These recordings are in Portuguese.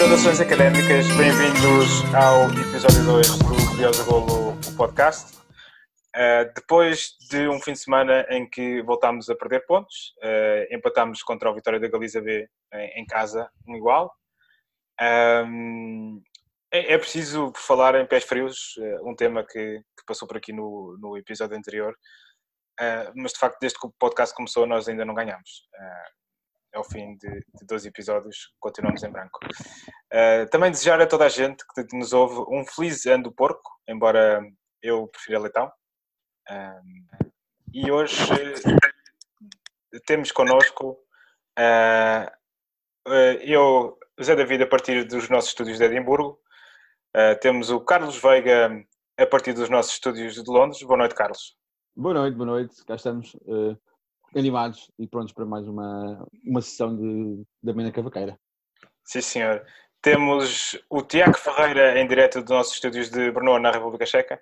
Saudações académicas, bem-vindos ao episódio 2 do Curioso Golo o podcast. Uh, depois de um fim de semana em que voltámos a perder pontos, uh, empatámos contra o Vitória da Galiza B em, em casa, um igual. Um, é, é, preciso falar em pés frios, uh, um tema que, que, passou por aqui no, no episódio anterior, mas de facto, desde que o podcast começou, nós ainda não ganhamos ao fim de, de 12 episódios, continuamos em branco. Uh, também desejar a toda a gente que nos ouve um feliz ano do porco, embora eu prefira leitão. Uh, e hoje uh, temos connosco eu, Zé David, a partir dos nossos estúdios de Edimburgo. temos o Carlos Veiga a partir dos nossos estúdios de Londres. Boa noite, Carlos. Boa noite, boa noite. Cá estamos animados e prontos para mais uma, uma sessão de, da Mina Cavaqueira. Sim, senhor. Temos o Tiago Ferreira em direto dos nossos estúdios de Brno, na República Checa.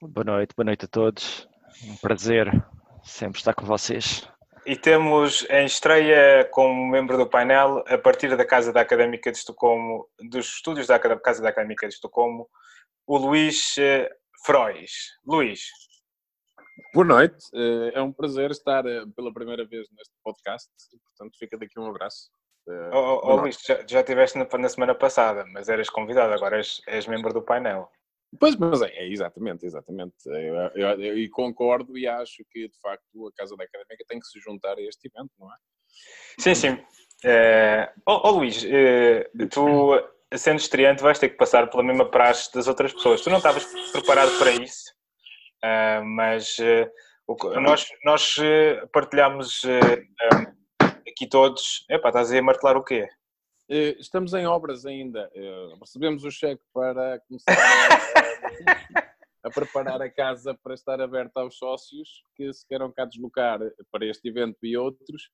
Boa noite, boa noite a todos. Um prazer sempre estar com vocês. E temos em estreia como membro do painel, a partir da Casa da Académica de Estocolmo, dos estúdios da Casa da Académica de Estocolmo, o Luís eh, Frois. Luís, Boa noite, eh, é um prazer estar eh, pela primeira vez neste podcast, portanto fica daqui um abraço. Eh, oh, oh, oh Luís, já, já estiveste na, na, semana passada, mas eras convidado, agora és, és membro do painel. Pois, mas é, é exatamente, exatamente. Eu, concordo e acho que, de facto, a Casa da Académica tem que se juntar a este evento, não é? Sim, sim. É... Oh, oh Luís, tu, sendo estreante, vais ter que passar pela mesma praxe das outras pessoas. Tu não estavas preparado para isso? Uh, mas uh, nós, nós uh, partilhamos um, aqui todos. Epá, estás a martelar o quê? Estamos em obras ainda. Recebemos o cheque para começar a, a, preparar a casa para estar aberta aos sócios que se queiram cá deslocar para este evento e outros.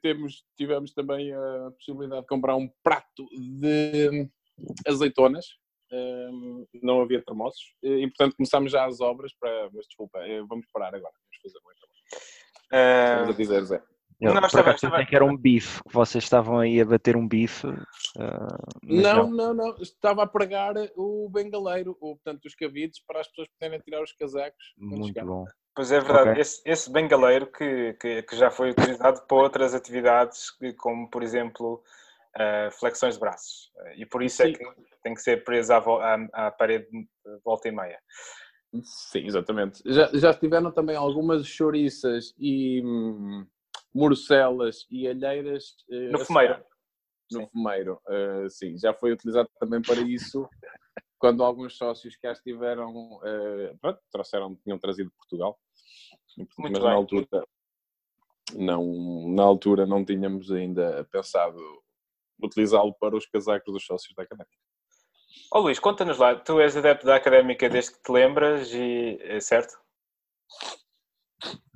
Temos, tivemos também a possibilidade de comprar um prato de azeitonas não havia termossos e, portanto, começámos já as obras para. Mas desculpa, eh, vamos parar agora. Vamos fazer um trabalho. Vamos a dizer, Zé. Eu, não, por acaso estava... que era um bife, que vocês estavam aí a bater um bife. Uh, não, não, não, não, Estava a pregar o bengaleiro, ou, portanto, os cabides, para as pessoas poderem tirar os casacos. Muito bom. Pois é verdade, okay. esse, esse bengaleiro que, que, que, já foi utilizado para outras atividades, como por exemplo uh, flexões de braços. E por isso é Sim. é que tem que ser presa à, à, à parede volta e meia. Sim, exatamente. Já, já tiveram também algumas chouriças e hum, morcelas e alheiras. Uh, no fumeiro. No sim. fumeiro, uh, sim. Já foi utilizado também para isso. quando alguns sócios que estiveram, uh, pronto, trouxeram, tinham trazido de Portugal. Muito mas bem. na altura, não, na altura não tínhamos ainda pensado utilizá-lo para os casacos dos sócios da Académica. Ó oh, Luís, conta-nos lá, tu és adepto da Académica desde que te lembras, e é certo?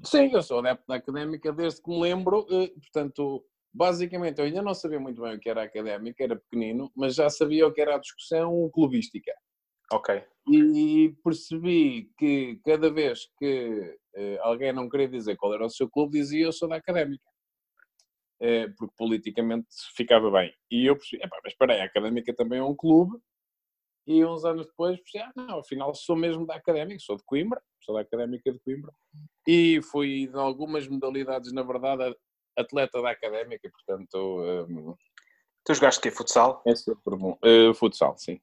Sim, eu sou adepto da Académica desde que me lembro, eh, portanto, basicamente eu ainda não sabia muito bem o que era a Académica, era pequenino, mas já sabia o que era a discussão clubística. Ok. E percebi que cada vez que uh, alguém não queria dizer qual era o seu clube, dizia eu sou da Académica. Eh, porque politicamente ficava bem. E eu percebi, mas espera aí, a Académica também é um clube, e uns anos depois percebi, ah, não, afinal sou mesmo da Académica, sou de Coimbra, sou da Académica de Coimbra, e fui em algumas modalidades, na verdade, atleta da Académica, portanto... Um, tu jogaste que Futsal? É super bom. Uh, futsal, sim.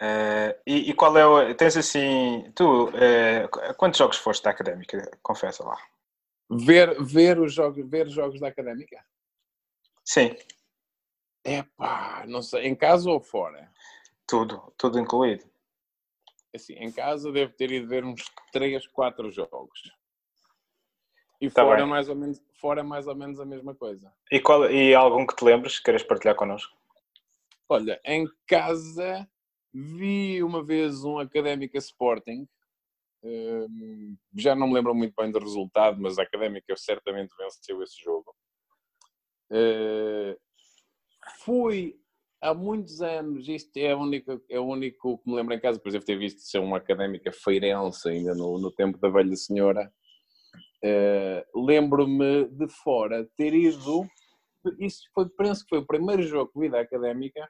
Uh, e, e, qual é o... Tens assim... Tu, uh, quantos jogos foste da Académica? Confessa lá. Ver, ver, os jogos, ver jogos da académica? Sim. É pá, não sei, em casa ou fora? Tudo, tudo incluído. Assim, em casa devo ter ido ver uns 3, 4 jogos. E tá fora, mais ou menos, fora mais ou menos a mesma coisa. E, qual, e algum que te lembres, queres partilhar connosco? Olha, em casa vi uma vez um Académica Sporting já não me lembro muito bem do resultado, mas a Académica certamente venceu esse jogo. Uh, fui há muitos anos, isto é, a única, é o único que me lembro em casa, por exemplo, ter visto ser uma académica feirense ainda no, no tempo da velha senhora. Uh, Lembro-me de fora ter ido isso foi, penso que foi o primeiro jogo de vida académica,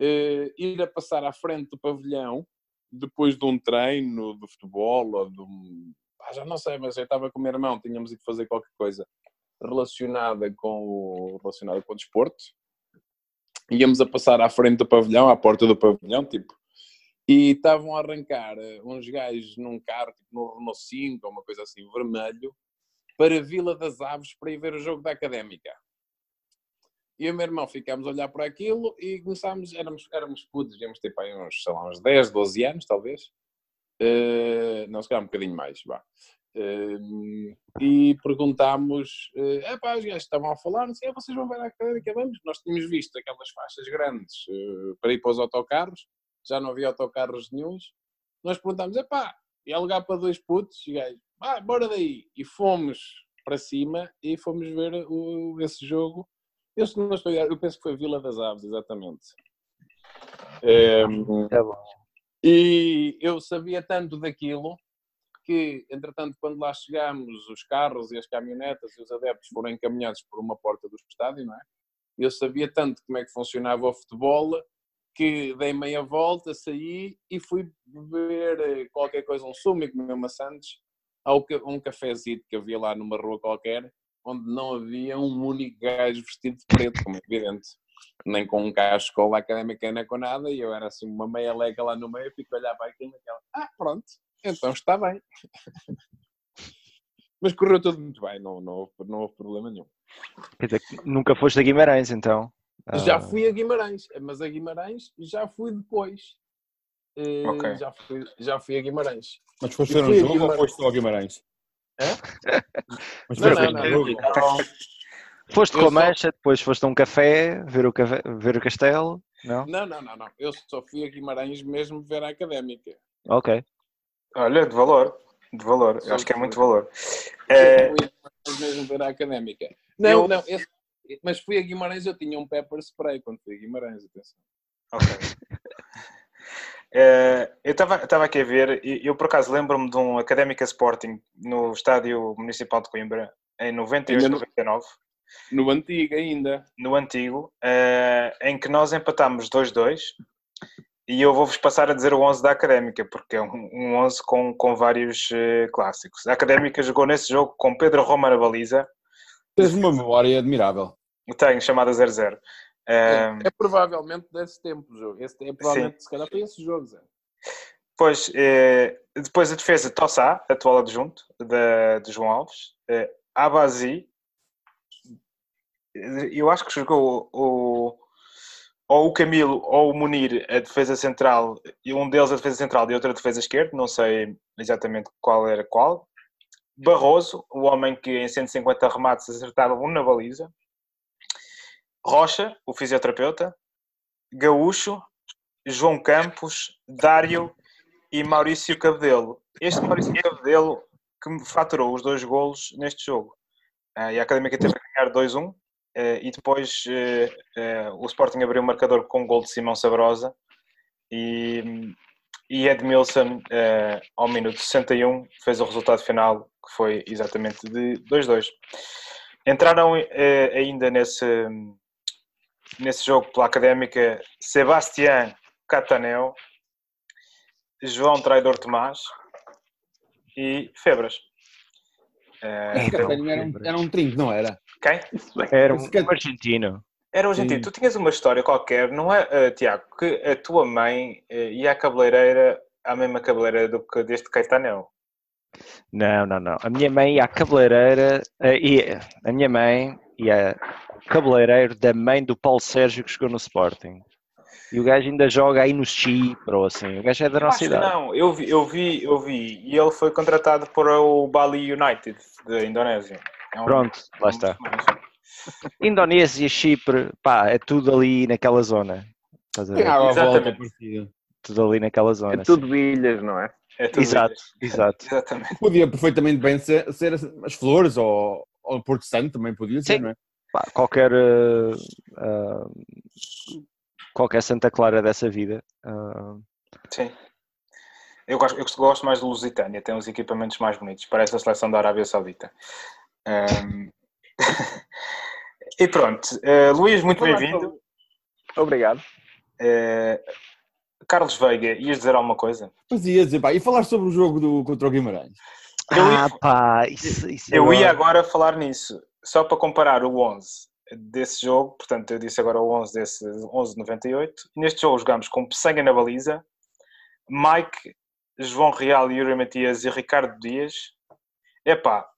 uh, ir a passar à frente do pavilhão, depois de um treino de futebol ou de um. Ah, já não sei, mas eu estava com o meu irmão, tínhamos ido fazer qualquer coisa relacionada com o, relacionada com o desporto. Íamos a passar à frente do pavilhão, à porta do pavilhão, tipo, e estavam a arrancar eh, uns gajos num carro, tipo no Renault 5 ou uma coisa assim, vermelho, para a Vila das Aves para ir ver o jogo da Académica. E o meu irmão ficámos a olhar para aquilo e começámos, éramos, éramos putos, devíamos ter para uns, sei lá, uns 10, 12 anos, talvez. Uh, não, se calhar um bocadinho mais, vá. Uh, e perguntámos, uh, é pá, os gajos estavam a falar, não sei, vocês vão ver a académica, vamos? Nós tínhamos visto aquelas faixas grandes para ir para os autocarros, já não havia autocarros nenhums. Nós perguntámos, é pá, e alugar para dois putos, e gajos, ah, bora daí. E fomos para cima e fomos ver o, esse jogo eu, não estou, eu penso que foi Vila das Aves, exatamente. É, é bom. E eu sabia tanto daquilo que, entretanto, quando lá chegámos, os carros e as caminhonetas e os adeptos foram encaminhados por uma porta do estádio, não é? Eu sabia tanto como é que funcionava o futebol que dei meia volta, saí e fui beber eh, qualquer coisa, um sumo e comer maçãs a um cafezinho que havia lá numa rua qualquer onde não havia um único gajo vestido de preto, como é evidente. Nem com um escola académica, nem com nada, e eu era assim uma meia leca lá no meio, fico a olhar para aquilo naquela. Ah, pronto, então está bem. Mas correu tudo muito bem, não, não, houve, não houve problema nenhum. Quer dizer, nunca foste a Guimarães, então? Já ah. fui a Guimarães, mas a Guimarães já fui depois. Uh, okay. já, fui, já fui a Guimarães. Mas foste ver um jogo Guimarães. ou foste só a Guimarães? Mas não, não, não, não. Foste com a mancha, depois foste a um café, ver o, café, ver o castelo? Não? não, não, não, não. Eu só fui a Guimarães mesmo ver a académica. Ok. Olha, de valor. De valor. Eu acho que é muito valor. É... Fui mesmo ver a académica. Não, eu... não. Esse... Mas fui a Guimarães, eu tinha um pepper spray quando fui a Guimarães, atenção. Ok. Uh, eu estava aqui a ver, e eu por acaso lembro-me de um Académica Sporting no Estádio Municipal de Coimbra, em 98, 99. No antigo ainda. No antigo, uh, em que nós empatámos 2-2 e eu vou-vos passar a dizer o 11 da Académica, porque é um, um 11 com, com vários uh, clássicos. A Académica jogou nesse jogo com Pedro Roma na baliza. Tens uma memória admirável. Tenho, chamada 0-0. É, é, provavelmente desse tempo o jogo. Esse, é provavelmente, Sim. se calhar, foi esse jogo, Zé. Pois, eh, depois a defesa Tossá, atual adjunto de, de João Alves, eh, Abazi, eu acho que jogou o, ou o Camilo ou o Munir a defesa central, e um deles a defesa central e outro a defesa esquerda, não sei exatamente qual era qual. Barroso, o homem que em 150 remates acertava um na baliza. Rocha, o fisioterapeuta, Gaúcho, João Campos, Dário e Maurício Cabedelo. Este Maurício Cabedelo que me faturou os dois golos neste jogo. Uh, e a Académica teve a ganhar 2-1 uh, eh, e depois uh, o Sporting abriu o marcador com um gol de Simão Sabrosa e, e Edmilson ao minuto 61 fez o resultado final que foi exatamente de 2-2. Entraram ainda nesse nesse jogo pela Académica Sebastián Catanel, João Traidor Tomás e Febras. Uh, então, era, um, era um trinco, não era? Quem? Era um, um argentino. Era um argentino. Tu tinhas uma história qualquer, não é, uh, Tiago, que a tua mãe uh, ia à cabeleireira, à mesma cabeleireira do que deste Caetanel? Não, não, não. A minha mãe ia à cabeleireira, uh, ia, a minha mãe ia cabeleireiro da mãe do Paulo Sérgio que jogou no Sporting. E o gajo ainda joga aí no Chipre ou assim. O gajo é da nossa idade. Não, eu vi, eu vi, eu vi. E ele foi contratado para o Bali United da Indonésia. É um, Pronto, lá está. Indonésia, Chipre, pá, é tudo ali naquela zona. Estás a ver? É, Exatamente. Tudo ali naquela zona. É tudo assim. ilhas, não é? É tudo exato, ilhas. exato. Exatamente. Podia perfeitamente bem ser, ser as flores ou, ou Porto Santo também podia ser, Sim. não é? Pá, qualquer, uh, uh, qualquer Santa Clara dessa vida. Uh... Sim. Eu gosto, eu gosto mais do Lusitânia, tem uns equipamentos mais bonitos, parece a seleção da Arábia Saudita. Um... e pronto, uh, Luís, muito bem-vindo. Obrigado. Uh, Carlos Veiga, ias dizer alguma coisa? Mas ia dizer, pá, e falar sobre o jogo do, contra o Guimarães? Eu ia- Ah, pá, isso, isso Eu ia agora falar nisso, só para comparar o 11 desse jogo, portanto eu disse agora o 11 desse 11 de 98. Neste jogo jogámos com Pessanha na baliza, Mike, João Real, Yuri Matias e Ricardo Dias. Epá,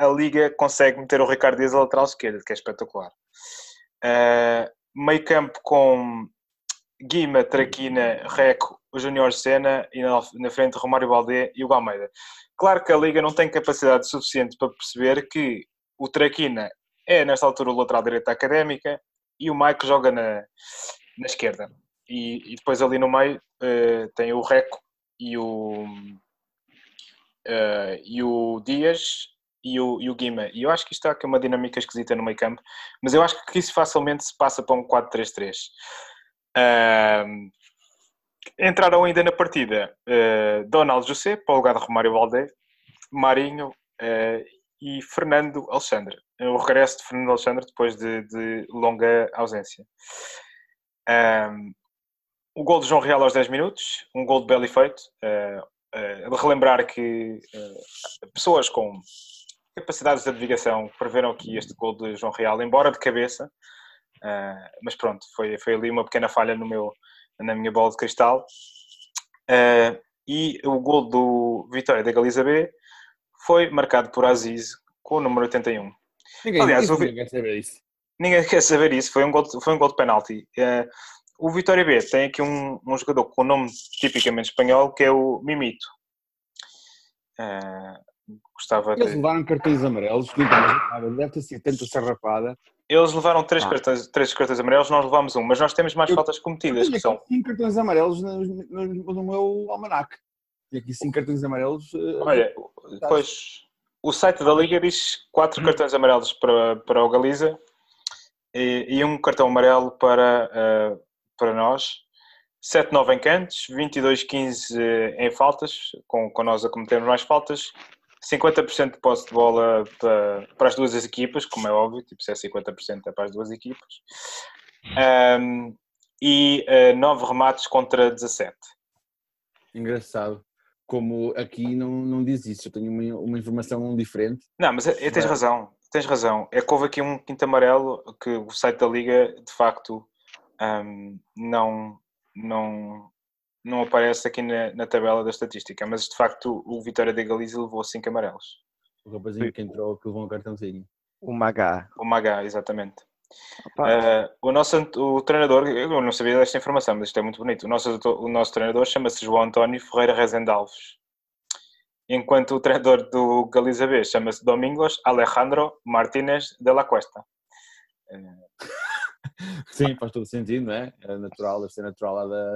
a, Liga consegue meter o Ricardo Dias a lateral esquerdo, que é espetacular. Uh, meio campo com Guima, Traquina, Reco, Júnior Sena e na, frente Romário Baldé e o Almeida. Claro que a Liga não tem capacidade suficiente para perceber que o Traquina é, nesta altura, o lateral direito da académica e o Mike joga na, na esquerda. E, e depois ali no meio eh, tem o Reco e o, eh, e o Dias e o, e o Guima. E eu acho que isto está aqui uma dinâmica esquisita no meio campo, mas eu acho que isso facilmente se passa para um 4-3-3. Ahm, entraram ainda na partida eh, Donald José, para o lugar de Romário Valdé, Marinho e Fernando Alexandre. O regresso de Fernando Alexandre depois de, de longa ausência. Ahm, o gol de João Real aos 10 minutos, um gol de belo efeito. Uh, uh, relembrar que uh, pessoas com capacidades de navegação preveram aqui este gol de João Real, embora de cabeça, mas pronto, foi, foi ali uma pequena falha no meu, na minha bola de cristal. e o gol do Vitória da Galiza B foi marcado por Aziz com o número 81. Ninguém, Aliás, ninguém o Vi- quer saber isso. Ninguém quer saber isso, foi um gol de, foi um gol de penalti. Eh, o Vitória B tem aqui um, um jogador com um nome tipicamente espanhol que é o Mimito. Eh, gostava Eles de... levaram cartões amarelos, deve ter sido tanta sarrapada. Eles levaram três, Ah. cartões, três cartões amarelos, nós levámos um, mas nós temos mais Eu- faltas Eu cometidas, tenho que são. cinco cartões amarelos no, no- no meu almanac. Tenho aqui cinco cartões amarelos. eh, Olha, depois o site da Liga diz quatro cartões amarelos para, para o Galiza e, e um cartão amarelo para, eh, para nós. 7-9 em cantos, 22-15 eh, em faltas, com, com nós a cometermos mais faltas. 50% de posse de bola para, para as duas equipas, como é óbvio, tipo, se é 50% é para as duas equipas. Ahm, e 9 remates contra 17. Engraçado. Como aqui não, não diz isso, eu tenho uma, uma informação diferente. Não, mas é- é- tens razão, tens razão. É que houve aqui um quinto amarelo que o site da Liga, de facto, ahm, não, não, não aparece aqui na, na tabela da estatística, mas de facto o Vitória da Galiza levou cinco amarelos. O rapazinho que entrou que levou um cartãozinho. O Magá. O Magá, exatamente. Ah, o nosso o treinador, eu não sabia desta informação, mas isto é muito bonito. O nosso, o nosso treinador chama-se João António Ferreira Rezende Alves. Enquanto o treinador do Galiza B chama-se Domingos Alejandro Martínez de la Cuesta. Sim, faz todo sentido, não é? É natural, deve ser natural lá da,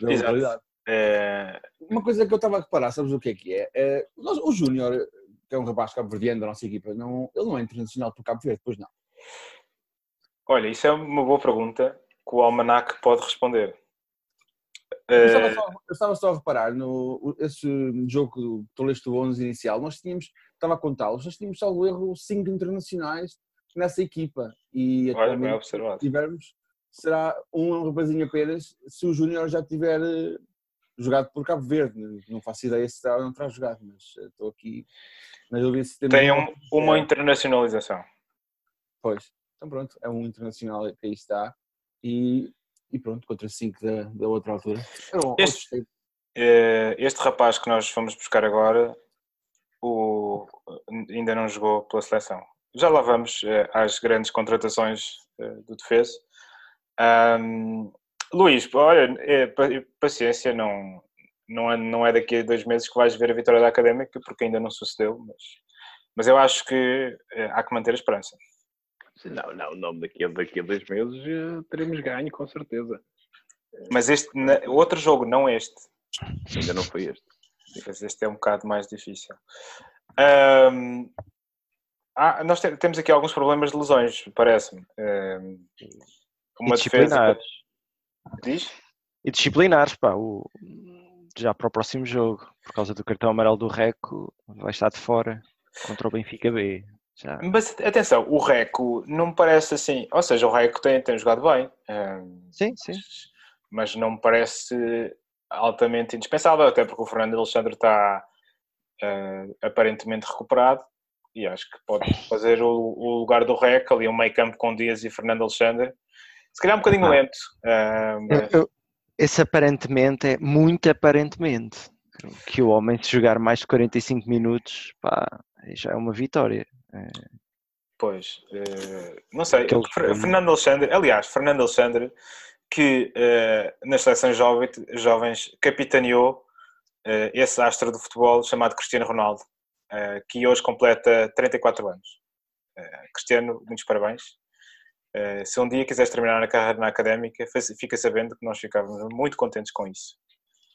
da localidade. Eh, Uma coisa que eu estava a reparar, sabes o que é que é? É, nós- o Júnior, que é um rapaz cabo-verdiano da nossa equipa, não, ele não é internacional por Cabo Verde, pois não. Olha, isso é uma boa pergunta que o Almanac pode responder. Eu estava, Eh, só, eu estava só a reparar, no esse jogo do tu leste o 11 inicial, nós tínhamos, estava a contá-los, nós tínhamos, salvo erro, cinco internacionais nessa equipa. E olha, atualmente, tivermos, será um rapazinho apenas se o Júnior já tiver eh, jogado por Cabo Verde. Não faço ideia se terá ou não terá jogado, mas eh, estou aqui na dúvida se Tem uma- um- uma internacionalização. Pois, então pronto, é um internacional que aí está. E, e pronto, contra cinco da, da outra altura. Um- Este- Eh, Este rapaz que nós fomos buscar agora o, ainda não jogou pela seleção. Já lá vamos eh, às grandes contratações eh, do defesa. Ahm, Luís, olha, é, pa- paciência, não, não, é, não é daqui a dois meses que vais ver a vitória da Académica, porque ainda não sucedeu, mas, mas eu acho que há que manter a esperança. Não, não, não. Daqui a, daqui a dois meses eh, teremos ganho, com certeza. Mas este, outro jogo, não este, Ainda não foi este. Mas este é um bocado mais difícil. Ahm, ah, nós te- temos aqui alguns problemas de lesões, parece-me. E uma defesa. disciplinares. Diz? E disciplinares, pá. O, já para o próximo jogo, por causa do cartão amarelo do Reco, vai estar de fora contra o Benfica B. Já. Mas atenção, o Reco não me parece assim. Ou seja, o Reco tem, tem jogado bem. Sim, sim. mas não me parece altamente indispensável, até porque o Fernando Alexandre está eh, aparentemente recuperado e acho que pode fazer o, o lugar do REC, ali um meio campo com Dias e Fernando Alexandre. Se calhar um bocadinho Ah. lento, Eu- mas- eu- esse aparentemente é muito aparentemente. Que o homem se jogar mais de 45 minutos, pá, já é uma vitória. Pois, eh, não sei. Aquele. Fernando Alexandre, aliás, Fernando Alexandre, que eh, nas seleções jovem- jovens capitaneou eh, esse astro do futebol chamado Cristiano Ronaldo, que hoje completa 34 anos. Cristiano, muitos parabéns. Se um dia quiseres terminar a carreira na académica, fica sabendo que nós ficávamos muito contentes com isso.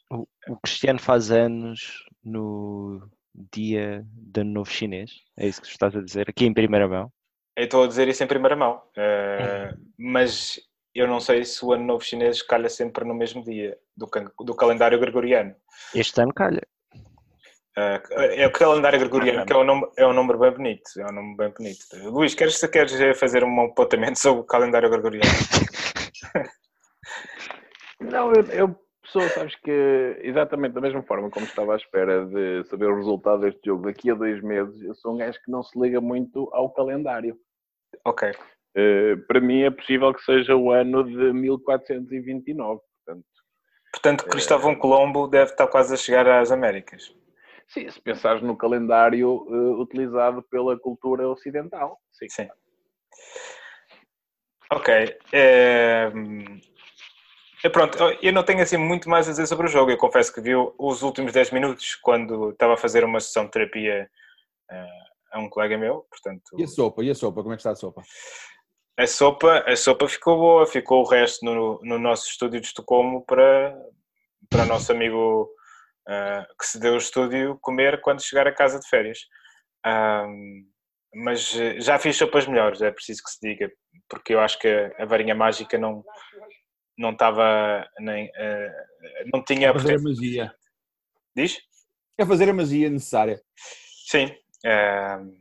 O Cristiano faz anos no dia do Ano Novo Chinês, é isso que estás a dizer, aqui em primeira mão. Eu estou a dizer isso em primeira mão, eh, mas eu não sei se o Ano Novo Chinês calha sempre no mesmo dia do, do calendário gregoriano. Este ano calha. Eh, é o calendário gregoriano, que é um, nome, é um número bem bonito. É um nome bem bonito. Luís, queres, queres fazer um apontamento sobre o calendário gregoriano? Não, eu, eu pessoa, sabes que exatamente da mesma forma como estava à espera de saber o resultado deste jogo daqui a dois meses, eu sou um gajo que não se liga muito ao calendário. Ok. Eh, para mim é possível que seja o ano de 1429. Portanto, Portanto, Cristóvão Colombo deve estar quase a chegar às Américas. sim, se pensares no calendário eh, utilizado pela cultura ocidental, sim. Sim. Ok. eh, eh, pronto, eu não tenho assim muito mais a dizer sobre o jogo. Eu confesso que vi os últimos 10 minutos quando estava a fazer uma sessão de terapia eh, a um colega meu. Portanto, E a sopa? E a sopa? Como é que está a sopa? a sopa, a sopa ficou boa. Ficou o resto no, no nosso estúdio de Estocolmo para, para o nosso amigo eh, que se deu o estúdio comer quando chegar a casa de férias. Ahm, mas já fiz sopas melhores, é preciso que se diga, porque eu acho que a varinha mágica não não estava nem eh, não tinha É fazer a magia. diz É fazer a magia necessária. sim ahm,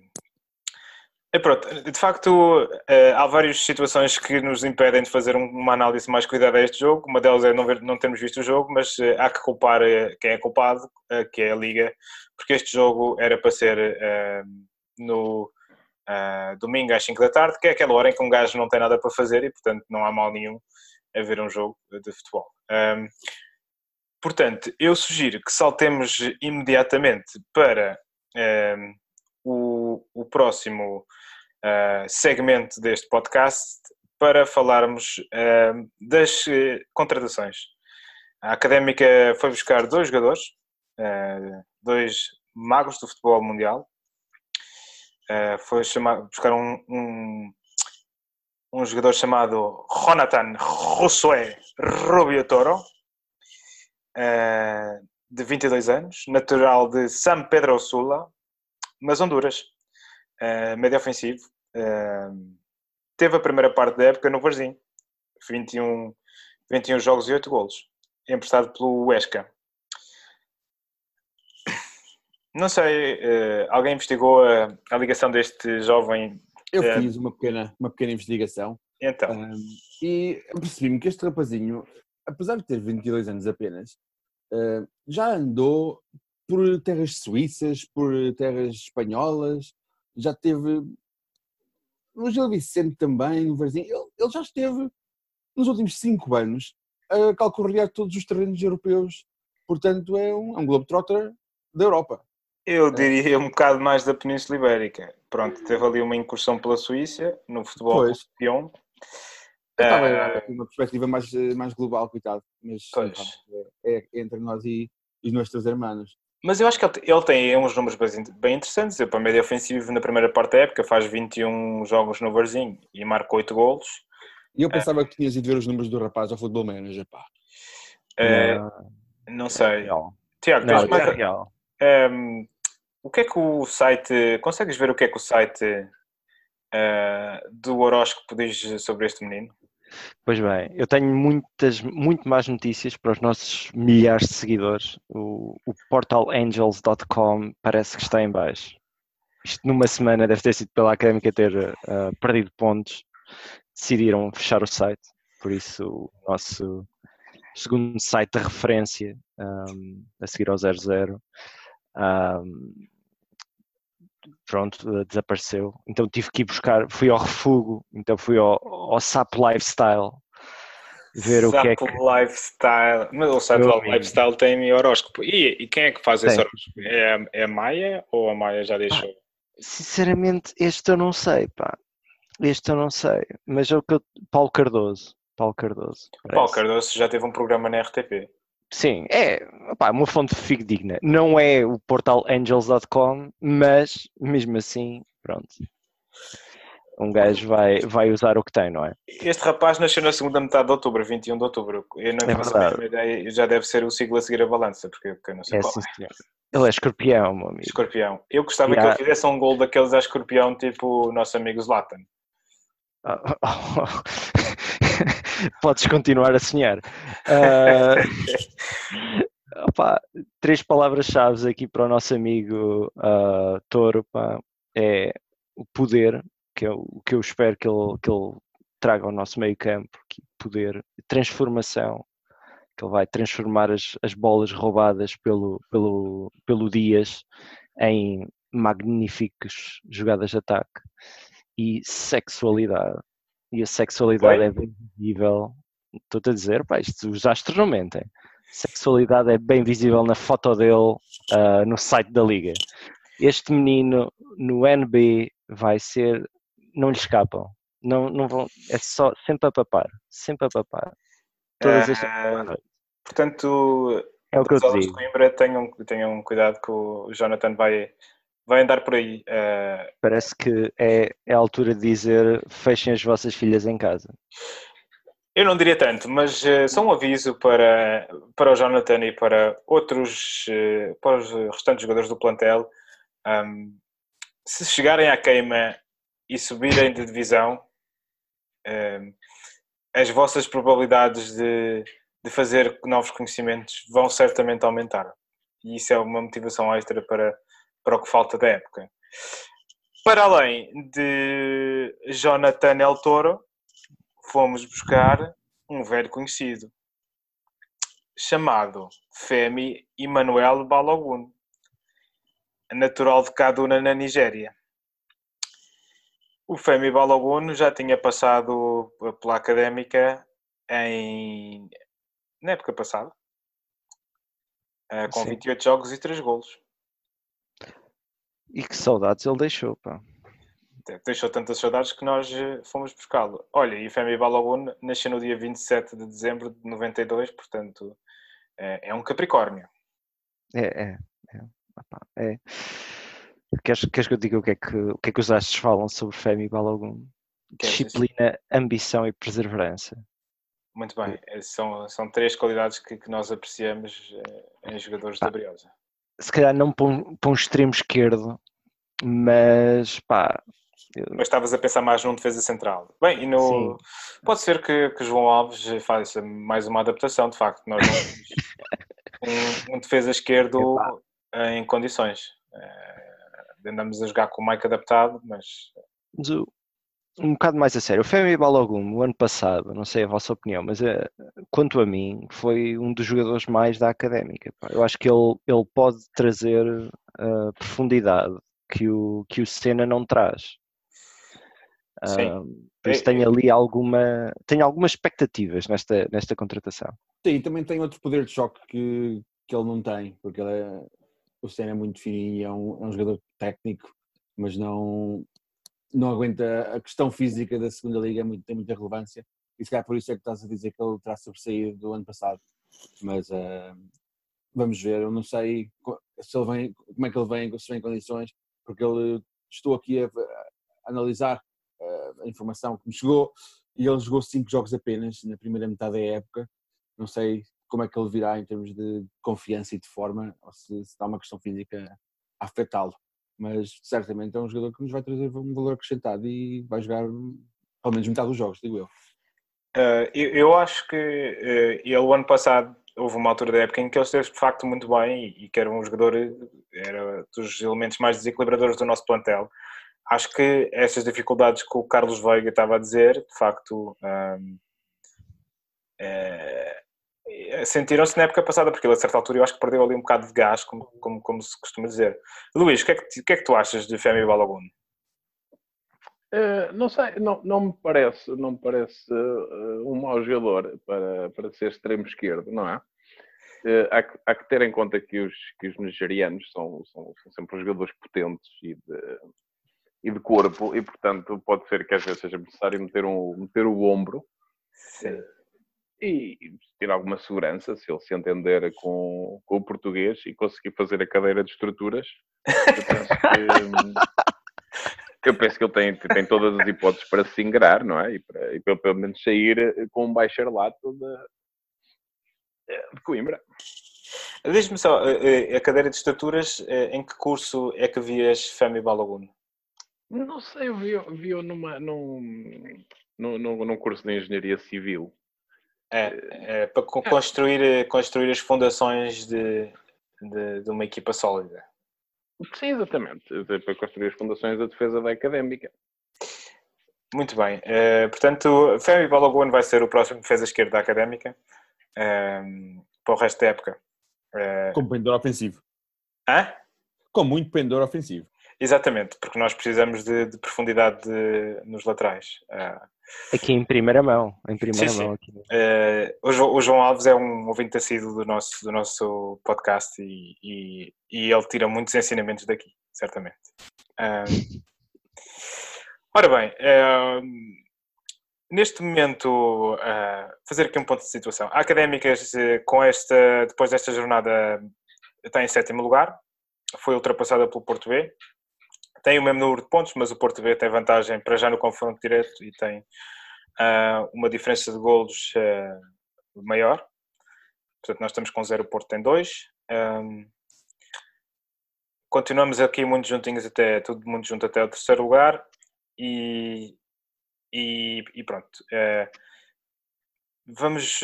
e pronto de facto eh, há várias situações que nos impedem de fazer um- uma análise mais cuidada a este jogo uma delas é não, ver, não termos visto o jogo mas eh, há que culpar quem é culpado que é a liga porque este jogo era para ser eh, no ah, domingo às 5 da tarde, que é aquela hora em que um gajo não tem nada para fazer e, portanto, não há mal nenhum a ver um jogo de futebol. Ahm, portanto, eu sugiro que saltemos imediatamente para ahm, o, o próximo ah, segmento deste podcast para falarmos ahm, das eh, contratações. A Académica foi buscar dois jogadores, ah, dois magos do futebol mundial, Uh, foi chamar, buscar um, um, um jogador chamado Jonathan Josué Rubio Toro, uh, de 22 anos, natural de San Pedro Sula, mas Honduras, uh, médio ofensivo. Uh, teve a primeira parte da época no Varzim, 21, 21 jogos e 8 golos, emprestado pelo Huesca. Não sei, alguém investigou a, a, ligação deste jovem? Eu uh, fiz uma pequena, uma pequena investigação. Então. Um, e percebi-me que este rapazinho, apesar de ter 22 anos apenas, uh, já andou por terras suíças, por terras espanholas, já teve no Gil Vicente também, no Varzim. Ele, ele já esteve nos últimos 5 anos a calcorrear todos os terrenos europeus. Portanto, é um, é um Globetrotter da Europa. Eu diria um bocado mais da Península Ibérica. Pronto, teve ali uma incursão pela Suíça, no futebol pois. Eu estava uh, uma perspectiva mais, mais global, coitado. Mas é, é, entre nós e, e os nossos irmãos. Mas eu acho que ele, ele tem uns números bem interessantes. Eu, para médio ofensivo, na primeira parte da época, faz 21 jogos no Varzinho e marca 8 golos. E eu pensava é. que tinhas ido ver os números do rapaz ao Futebol Manager, pá. Uh, não sei. Real. Tiago, tens mais... é real. Um, o que é que o site. Consegues ver o que é que o site uh, do horóscopo diz sobre este menino? Pois bem, eu tenho muitas, muito mais notícias para os nossos milhares de seguidores. O, o portalangels.com parece que está em baixo. isto numa semana deve ter sido pela Académica ter uh, perdido pontos, decidiram fechar o site, por isso o nosso segundo site de referência um, a seguir ao 00 um, pronto, desapareceu. Então tive que ir buscar, fui ao refúgio, então fui ao, ao SAP Lifestyle ver Sapo o que é que. Lifestyle. Mas o Meu amigo. Lifestyle tem horóscopo. E, e quem é que faz esse Tem. horóscopo? É, a- é a Maia ou a Maia já deixou? Sinceramente, este eu não sei, pá. Este eu não sei. Mas é o que eu. Paulo Cardoso. Paulo Cardoso. Paulo parece. Cardoso já teve um programa na RTP. Sim, é pá, uma fonte fidedigna. Não é o portal angels.com, mas mesmo assim, pronto. Um gajo vai, vai usar o que tem, não é? Este rapaz nasceu na segunda metade de outubro, 21 de outubro. Eu não É faço a mínima ideia, já deve ser o siglo a seguir a balança, porque eu não sei É qual é. Ele é escorpião, meu amigo. Escorpião. Eu gostava E que ele fizesse um gol daqueles a escorpião, tipo o nosso amigo Zlatan. Podes continuar a sonhar. Ah, opá, três palavras-chave aqui para o nosso amigo ah, Toro pá, é o poder, que é o que eu espero que ele, que ele traga ao nosso meio campo, poder, transformação, que ele vai transformar as, as bolas roubadas pelo, pelo, pelo Dias em magníficas jogadas de ataque e sexualidade. E a sexualidade é bem visível. Estou-te a dizer, pá, isto, os astros não mentem. Sexualidade é bem visível na foto dele ah, no site da Liga. Este menino no NB vai ser. Não lhe escapam. Não, não vão, é só sempre a papar. Sempre a papar. Todas estas Ah, portanto, É o que eu digo. Coimbra, tenham, tenham cuidado que o Jonathan vai, vai andar por aí. Ah, Parece que é, é a altura de dizer fechem as vossas filhas em casa. Eu não diria tanto, mas eh, só um aviso para, para o Jonathan e para outros, eh, para os restantes jogadores do plantel. Ahm, se chegarem à queima e subirem de divisão, ahm, as vossas probabilidades de, de fazer novos conhecimentos vão certamente aumentar. E isso é uma motivação extra para, para o que falta da época. Para além de Jonathan El Toro, fomos buscar um velho conhecido chamado Femi Emmanuel Balogun, natural de Kaduna, na Nigéria. O Femi Balogun já tinha passado pela académica em, na época passada, eh, com Sim. 28 jogos e 3 golos. E que saudades ele deixou, pá. deixou tantas saudades que nós eh, fomos buscá-lo. Olha, e Femi Balogun nasceu no dia 27 de dezembro de 92, portanto é, é um Capricórnio. É, é, é. Opá, é. Queres, queres que eu diga o que é que, o que, é que os astros falam sobre Femi Balogun? Queres, Disciplina, ambição e perseverança. Muito bem, eh, são, são três qualidades que, que nós apreciamos eh, em jogadores da Briosa. Se calhar não para um, para um extremo esquerdo, mas pá, Mas estavas a pensar mais num defesa central. Bem, e no, Sim. pode ser que, que João Alves faça mais uma adaptação, de facto. Nós um, um defesa esquerdo Epá. em condições. Eh, andamos a jogar com o Mike adaptado, mas mas o- um bocado mais a sério. O Femi Balogun, o ano passado, não sei a vossa opinião, mas eh, quanto a mim, foi um dos jogadores mais da académica. pá. Eu acho que ele, ele pode trazer a profundidade que o, que o Senna não traz. Sim. Ah, por isso É- tenho ali alguma, tenho algumas expectativas nesta, nesta contratação. Sim, também tem outro poder de choque que, que ele não tem, porque ele é, o Senna é muito fininho, é um, é um jogador técnico, mas não, não aguenta a questão física da segunda liga, é muito, tem muita relevância, e se calhar por isso é que estás a dizer que ele terá sobressaído do ano passado. Mas ah, vamos ver, eu não sei se ele vem, como é que ele vem, se vem em condições, porque ele, estou aqui a, a analisar ah, a informação que me chegou, e ele jogou cinco jogos apenas na primeira metade da época, não sei como é que ele virá em termos de confiança e de forma, ou se, se dá uma questão física a afetá-lo. Mas certamente é um jogador que nos vai trazer um valor acrescentado e vai jogar pelo menos metade dos jogos, digo eu. Uh, eu, eu acho que uh, ele, o ano passado, houve uma altura da época em que ele esteve de facto muito bem e, e que era um jogador, era dos elementos mais desequilibradores do nosso plantel. Acho que essas dificuldades que o Carlos Veiga estava a dizer, de facto, um, é, sentiram-se na época passada, porque ele a certa altura eu acho que perdeu ali um bocado de gás, como, como, como se costuma dizer. Luís, o que, é que, que, é que tu achas de Femi Balogun? Uh, não sei, não, não me parece, não me parece uh, um mau jogador para, para ser extremo esquerdo, não é? Uh, há, que, há, que, ter em conta que os, que os nigerianos são, são, são sempre jogadores potentes e de, e de corpo, e portanto pode ser que às vezes seja necessário meter, um, meter o ombro e, e ter alguma segurança se ele se entender com, com o português e conseguir fazer a cadeira de estruturas. Eu penso que. eu penso que ele tem, tem todas as hipóteses para se ingrar, não é? E para, e para pelo menos sair eh, com um baixarlato de, eh, de Coimbra. Diz-me só, eh, a cadeira de estruturas, em que curso é que vias Femi Balogun? Não sei, eu vi, vi numa, num, num, num curso de engenharia civil. É, é para construir, construir as fundações de, de, de uma equipa sólida. Sim, exatamente. Para construir as fundações da defesa da académica. Muito bem. Uh, portanto, Femi Balogun vai ser o próximo defesa esquerda da académica uh, para o resto da época. Uh, Com pendor ofensivo. Hã? Com muito pendor ofensivo. Exatamente, porque nós precisamos de, de profundidade de, nos laterais. Uh, aqui em primeira mão, em primeira sim, mão. Sim. Uh, o, João Alves é um ouvinte assíduo do nosso, do nosso podcast e, e, e ele tira muitos ensinamentos daqui, certamente. Uh, ora bem, neste momento, fazer aqui um ponto de situação. A Académicas, com esta, depois desta jornada, está em sétimo lugar, foi ultrapassada pelo Porto B, tem o mesmo número de pontos, mas o Porto B tem vantagem para já no confronto direto e tem uh, uma diferença de golos uh, maior. Portanto, nós estamos com zero, o Porto tem dois. Um, continuamos aqui muito juntinhos até, tudo muito junto até o terceiro lugar e, e, e pronto. Uh, vamos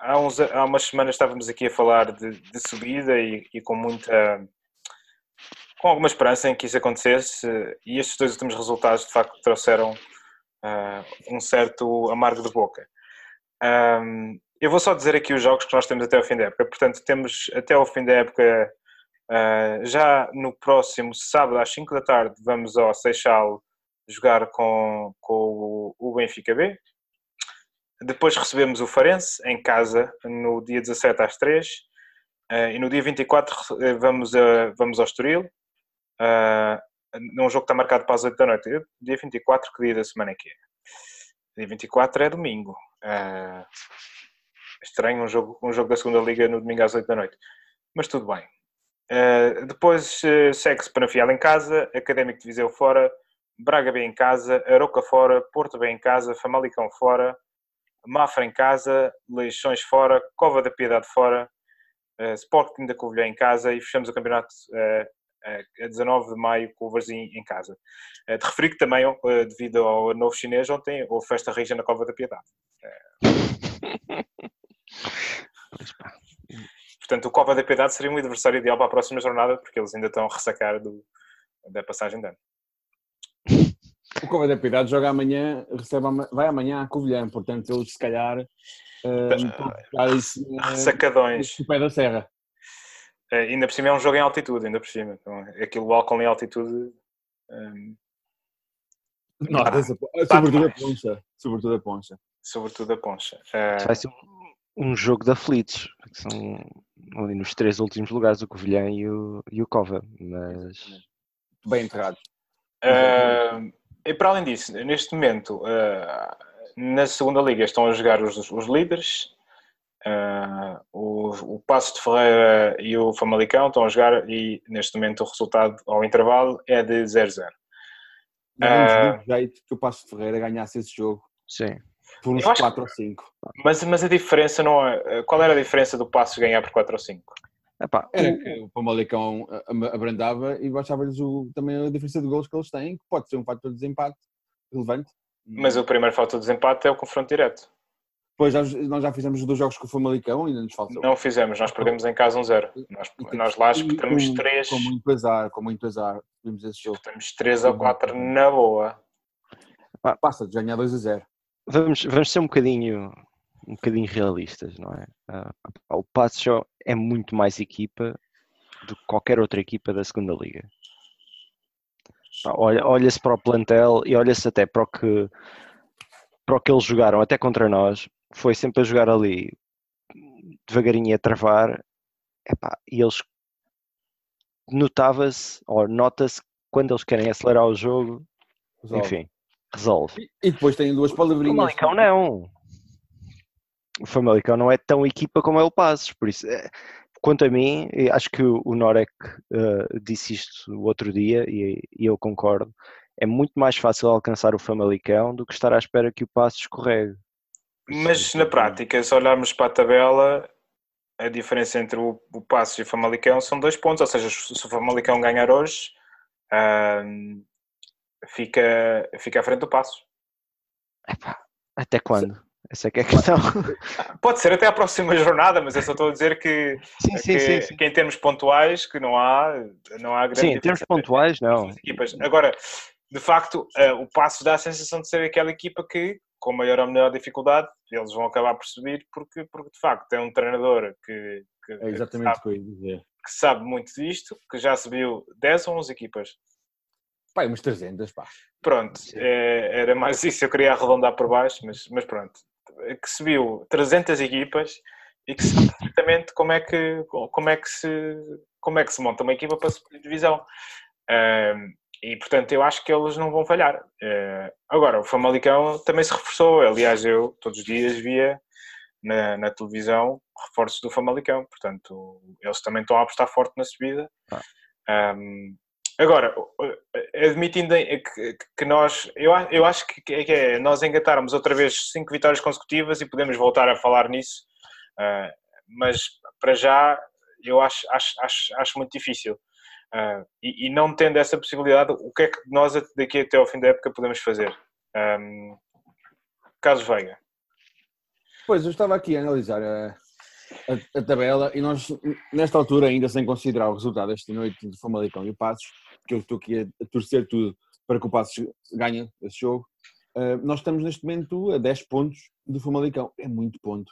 há, uns, há umas semanas estávamos aqui a falar de, de subida e, e, com muita com alguma esperança em que isso acontecesse e estes dois últimos resultados de facto trouxeram uh, um certo amargo de boca. Um, eu vou só dizer aqui os jogos que nós temos até ao fim da época. Portanto, temos até ao fim da época, uh, já no próximo sábado às 5 da tarde, vamos ao Seixal jogar com, com o Benfica B. Depois recebemos o Farense em casa no dia 17 às 3. Uh, ah, e no dia 24 vamos, a, vamos ao Estoril uh, num jogo que está marcado para as 8 da noite. Eu, dia 24, que dia da semana é que é? Dia 24 é domingo. Uh, estranho um jogo, um jogo da segunda Liga no domingo às 8 da noite. Mas tudo bem. Uh, depois uh, segue-se Penafiel em casa, Académico de Viseu fora, Braga bem em casa, Aroca fora, Porto bem em casa, Famalicão fora, Mafra em casa, Leixões fora, Cova da Piedade fora, uh, Sporting da Covilhã em casa e fechamos o campeonato uh, a 19 de maio com o Varzim em casa. Eh, de referir que também, eh, devido ao novo chinês, ontem houve festa rija na Cova da Piedade. Eh, portanto, o Cova da Piedade seria um adversário ideal para a próxima jornada, porque eles ainda estão a ressacar do, da passagem de ano. O Cova da Piedade joga amanhã, recebe, vai amanhã a Covilhã, portanto, eles se calhar. Uh, Ressacadões. No pé da serra. Uh, ainda por cima é um jogo em altitude, ainda por cima. Então, aquilo o álcool em altitude. Um... Não, ah, sobretudo a poncha. Sobretudo a poncha. Sobretudo a poncha. Uh... Vai ser um, um jogo de aflitos, que são ali nos três últimos lugares, o Covilhã e o, e o Cova. Mas. Bem enterrado. Uh, e para além disso, neste momento, uh, na segunda liga estão a jogar os, os líderes, Uh, o, o Passo de Ferreira e o Famalicão estão a jogar e neste momento o resultado ao intervalo é de 0-0. Dá uh, jeito que o Passo de Ferreira ganhasse esse jogo. Sim. Por uns 4 ou 5. Mas, mas a diferença não é. Qual era a diferença do Passo ganhar por 4 ou 5? Epá, era que o Famalicão abrandava e baixava-lhes também a diferença de gols que eles têm, que pode ser um fator de desempate relevante. Mas o primeiro fator de desempate é o confronto direto. Depois já- nós já fizemos dois jogos com o Famalicão, ainda nos faltou. Não fizemos, nós perdemos em casa um zero. Nós, E nós lá e espetamos com- três, Com muito azar, com muito azar. Vimos esse jogo. espetamos três ou quatro na boa. Passa de ganhar 2 a 0. Vamos, vamos ser um bocadinho, um bocadinho realistas, não é? Ah, o Passos só é muito mais equipa do que qualquer outra equipa da segunda liga. Olha-se para o plantel e olha-se até para o que para o que eles jogaram até contra nós, foi sempre a jogar ali devagarinho e a travar, epá, e eles notava-se, ou nota-se quando eles querem acelerar o jogo, enfim, resolve. E depois tem duas O palavrinhas. Famalicão não. O Famalicão não é tão equipa como é o Passos, por isso, é, quanto a mim, e acho que o o Norek eh, disse isto o outro dia e, e eu concordo, é muito mais fácil alcançar o Famalicão do que estar à espera que o Passos escorregue. Mas na prática, se olharmos para a tabela, a diferença entre o, o Passos e o Famalicão são dois pontos. Ou seja, se o Famalicão ganhar hoje, ahm, fica, fica à frente do Passos. Epá, até quando? Essa é que é a questão. Pode ser até à próxima jornada, mas eu só estou a dizer que, Sim, sim, que, sim. sim. que em termos pontuais que não há, não há grande Sim, em termos diferença pontuais, entre não. as equipas. Agora, de facto, eh, o Passos dá a sensação de ser aquela equipa que, com maior ou menor dificuldade, eles vão acabar por subir, porque, porque de facto tem um treinador que, que, É exatamente o sabe, que que sabe muito disto, que já subiu 10 ou 11 equipas. Pá, umas 300, pá. Pronto, eh, era mais isso, eu queria arredondar por baixo, mas, mas pronto. Que subiu 300 equipas e que sabe perfeitamente como é que, como é que, se, como é que se monta uma equipa para subir divisão. Ahm, e portanto eu acho que eles não vão falhar. Eh, agora, o Famalicão também se reforçou, aliás, eu todos os dias via na, na televisão reforços do Famalicão, portanto eles também estão a apostar forte na subida. Ah. Ahm, agora, admitindo que, que nós, eu, eu acho que é, que é nós engatarmos outra vez cinco vitórias consecutivas e podemos voltar a falar nisso, ah, mas para já eu acho, acho, acho, acho muito difícil. Ah, e, e não tendo essa possibilidade, o que é que nós daqui até ao fim da época podemos fazer? Ahm, Carlos Veiga. Pois, eu estava aqui a analisar a, a- a tabela e nós, nesta altura, ainda sem considerar o resultado desta noite de Famalicão e o Passos, que eu estou aqui a, a torcer tudo para que o Passos ganhe esse jogo, eh, nós estamos neste momento a 10 pontos do Famalicão. É muito ponto.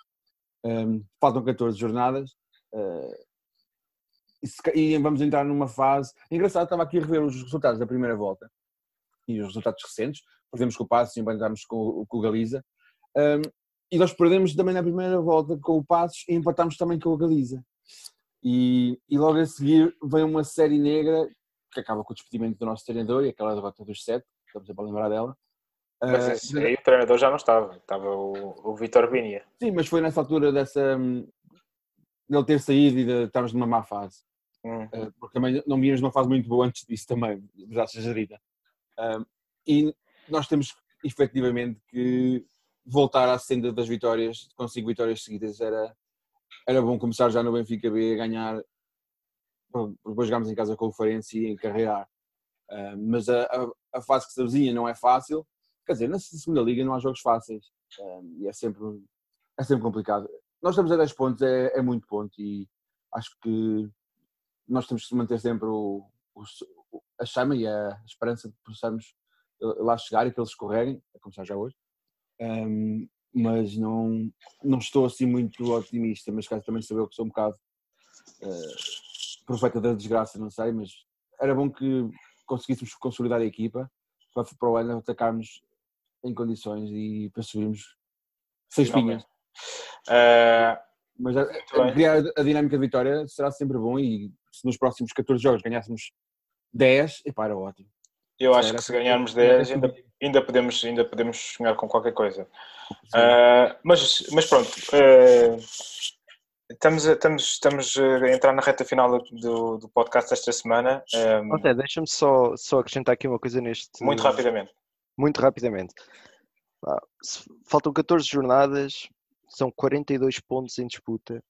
Um, faltam 14 jornadas eh, e, vamos entrar numa fase. Engraçado, estava aqui a rever os resultados da primeira volta e os resultados recentes. Perdemos com o Passos e empatámos com, o- com o Galiza. Um, e nós perdemos também na primeira volta com o Passos e empatámos também com o Galiza. E, e logo a seguir vem uma série negra que acaba com o despedimento do nosso treinador e aquela derrota dos sete, estamos sempre a lembrar dela. Mas Ah, esse aí o treinador já não estava, estava o, o Vitor Binia. sim, mas foi nessa altura dessa hum, dele ter saído e de estarmos numa má fase. Hum. Uh, porque também não vínhamos numa fase muito boa antes disso também, já seja gerida. Um, e nós temos efetivamente que voltar à senda das vitórias, com vitórias seguidas era, era bom começar já no Benfica B a ganhar, depois jogámos em casa com o Farense e encarreirar. Um, mas a, a, a fase que se avizinha não é fácil, quer dizer, na segunda liga não há jogos fáceis um, e é sempre, é sempre complicado. Nós estamos a 10 pontos, é, é muito ponto e acho que nós temos que manter sempre o, o- a chama e a esperança de possamos lá chegar e que eles escorreguem, a começar já hoje. Um, mas não, não estou assim muito otimista, mas caso também saber que sou um bocado uh, profeta da desgraça, não sei, mas era bom que conseguíssemos consolidar a equipa para, para o ano atacarmos em condições e para subirmos seis pinhas. Ah, Mas a, a, criar a dinâmica de vitória será sempre bom e se nos próximos 14 jogos ganhássemos 10, epá, era ótimo. eu acho Era- que se ganharmos era 10 ainda, ainda, podemos, ainda podemos sonhar com qualquer coisa. Ah, mas, mas pronto, ah, estamos, a, estamos, estamos a entrar na reta final do, do podcast desta semana. ah, Até, deixa-me só, só acrescentar aqui uma coisa neste. muito rapidamente. Muito rapidamente. Faltam 14 jornadas, são 42 pontos em disputa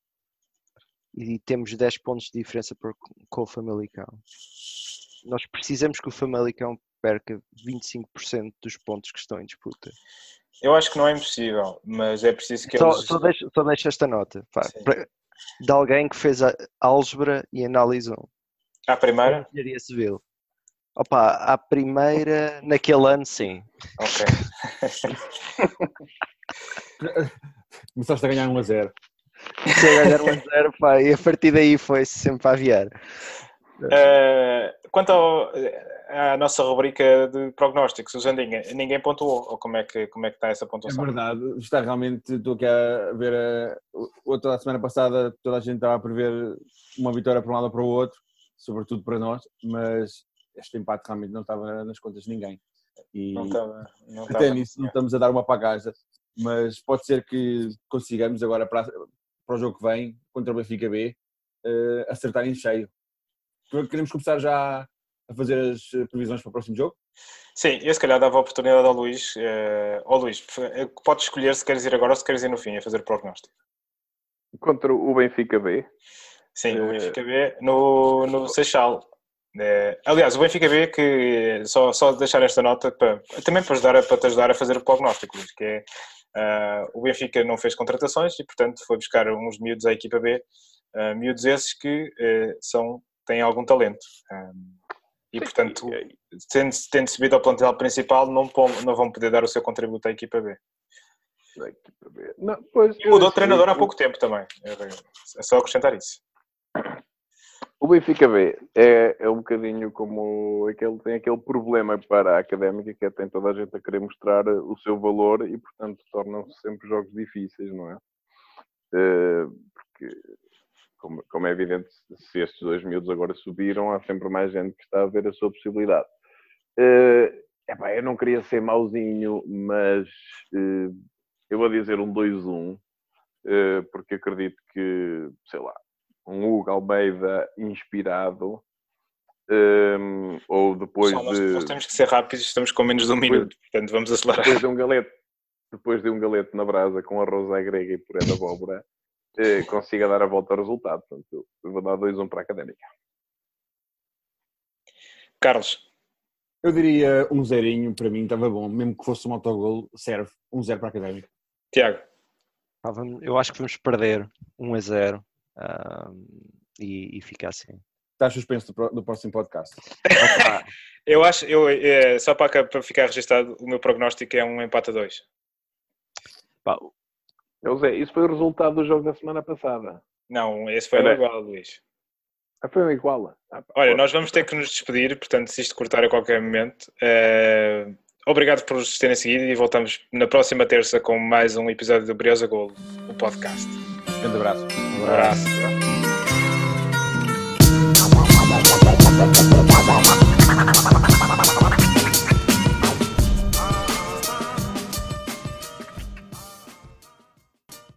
e temos 10 pontos de diferença por- com o Famalicão. Nós precisamos que o Famalicão perca 25% dos pontos que estão em disputa. Eu acho que não é impossível, mas é preciso que Só, eles. só, deixa, só deixa esta nota pá, para- de alguém que fez a álgebra e analisou. À primeira? Engenharia civil. Opa, à primeira, naquele ano, sim. Ok. Começaste a ganhar 1 a 0. A ganhar 1 a 0, pá, e a partir daí foi sempre para aviar. Eh, quanto ao- à nossa rubrica de prognósticos, o Jandinha, ninguém pontuou. Ou como é que, como é que está essa É pontuação? verdade, está realmente, estou aqui a ver, a, outra a semana passada toda a gente estava a prever uma vitória para um lado ou para o outro, sobretudo para nós, mas este empate realmente não estava nas contas de ninguém. E Não estava. Não até estava. nisso não estamos a dar uma pagagem, mas pode ser que consigamos agora para, para o jogo que vem, contra o Benfica B, eh, acertar em cheio. Queremos começar já a fazer as previsões para o próximo jogo? Sim, eu se calhar dava a oportunidade ao Luís. eh, Ó Luís, eh, podes escolher se queres ir agora ou se queres ir no fim a fazer o prognóstico. Contra o Benfica B. Sim, o Eh, Benfica B no, no Seixal. Eh, aliás, o Benfica B que só, só deixar esta nota para, também para, ajudar, a- para te ajudar a fazer o prognóstico, Luís, que é ah, o Benfica não fez contratações e, portanto, foi buscar uns miúdos à equipa B, ah, miúdos esses que eh, são, têm algum talento. Ah, e, portanto, tendo, tendo subido ao plantel principal, não, não vão poder dar o seu contributo à equipa B. Da equipa B. Não, pois, E mudou de treinador há pouco tempo também. É só acrescentar isso. O Benfica B é, é um bocadinho como aquele, tem aquele problema para a académica que é tem toda a gente a querer mostrar o seu valor e, portanto, tornam-se sempre jogos difíceis, não é? Eh, porque, como, como é evidente, se estes dois miúdos agora subiram, há sempre mais gente que está a ver a sua possibilidade. Eh, epá, eu não queria ser mauzinho, mas eh, eu vou dizer um 2-1, eh, porque acredito que, sei lá, um Hugo Almeida inspirado, ehm, ou depois nós, de, nós temos que ser rápidos, estamos com menos de um minuto, portanto vamos acelerar. depois de um galete, depois de um galete na brasa com arroz à grega e puré de abóbora, eh, consiga dar a volta ao resultado. Portanto, eu vou dar 2-1 para a Académica. Carlos, Eu diria um zerinho, para mim estava bom, mesmo que fosse um autogol, serve. Um zero para a Académica. Tiago, vamos- Eu acho que vamos perder 1 a 0 e, e fica assim. Está suspenso do, do próximo podcast. Eu acho, eu, eh, só para, para ficar registado, o meu prognóstico é um empate a dois. pá, Zé, isso foi o resultado do jogo da semana passada. Não, esse foi Era- igual, Luís. Ah, foi um igual. Ah, Olha, pô. nós vamos ter que nos despedir, portanto, se isto cortar a qualquer momento. eh, obrigado por nos terem seguido e voltamos na próxima terça com mais um episódio do Briosa Gol, o podcast. Grande abraço. Um abraço.